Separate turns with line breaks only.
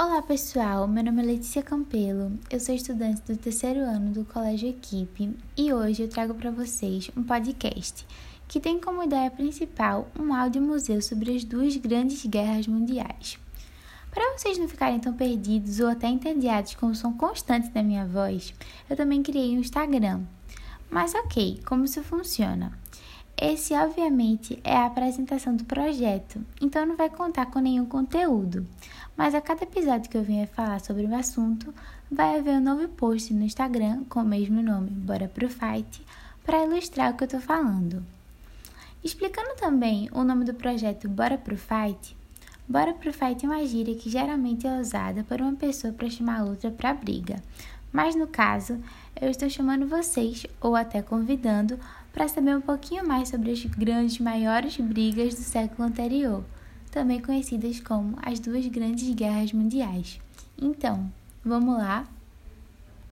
Olá pessoal, meu nome é Letícia Campelo, eu sou estudante do terceiro ano do Colégio Equipe e hoje eu trago para vocês um podcast que tem como ideia principal um áudio museu sobre as duas grandes guerras mundiais. Para vocês não ficarem tão perdidos ou até entediados com o som constante da minha voz, eu também criei um Instagram. Mas ok, como isso funciona? Esse, obviamente, é a apresentação do projeto, então não vai contar com nenhum conteúdo. Mas a cada episódio que eu vier falar sobre o assunto, vai haver um novo post no Instagram com o mesmo nome, Bora Pro Fight, para ilustrar o que eu estou falando. Explicando também o nome do projeto Bora Pro Fight, Bora Pro Fight é uma gíria que geralmente é usada por uma pessoa para chamar outra para briga. Mas no caso, eu estou chamando vocês, ou até convidando, para saber um pouquinho mais sobre as grandes maiores brigas do século anterior, também conhecidas como as duas grandes guerras mundiais. Então, vamos lá?